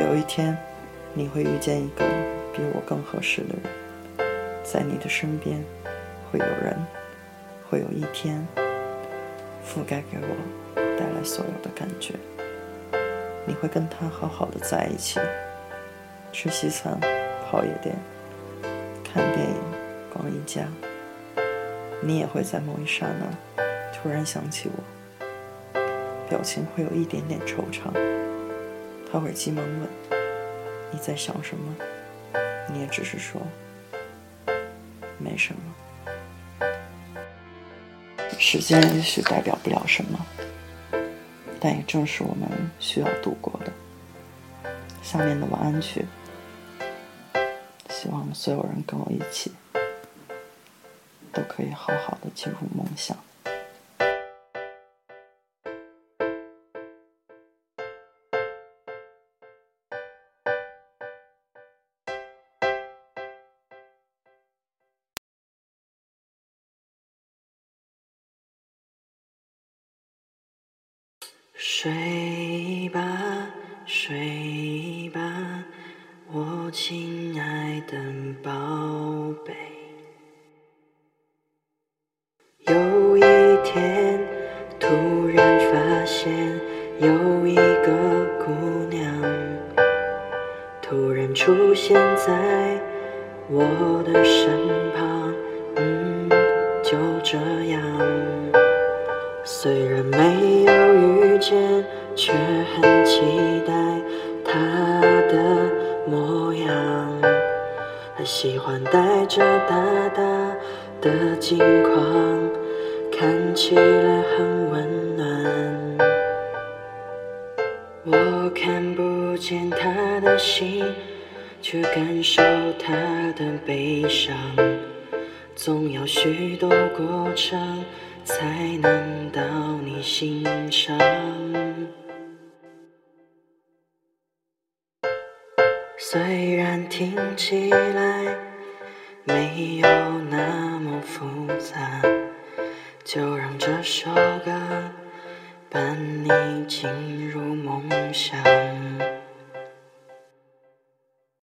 有一天，你会遇见一个比我更合适的人，在你的身边，会有人，会有一天，覆盖给我带来所有的感觉。你会跟他好好的在一起，吃西餐，泡夜店，看电影，逛一家。你也会在某一刹那，突然想起我，表情会有一点点惆怅。他会急忙问：“你在想什么？”你也只是说：“没什么。”时间也许代表不了什么，但也正是我们需要度过的。下面的晚安曲，希望所有人跟我一起，都可以好好的进入梦想。睡吧，睡吧，我亲爱的宝贝。有一天，突然发现有一个姑娘，突然出现在我的身旁。嗯，就这样，虽然没有遇见，却很期待他的模样。他喜欢戴着大大的镜框，看起来很温暖。我看不见他的心，却感受他的悲伤。总要许多过程，才能到你心上。虽然听起来没有那么复杂，就让这首歌伴你进入梦乡。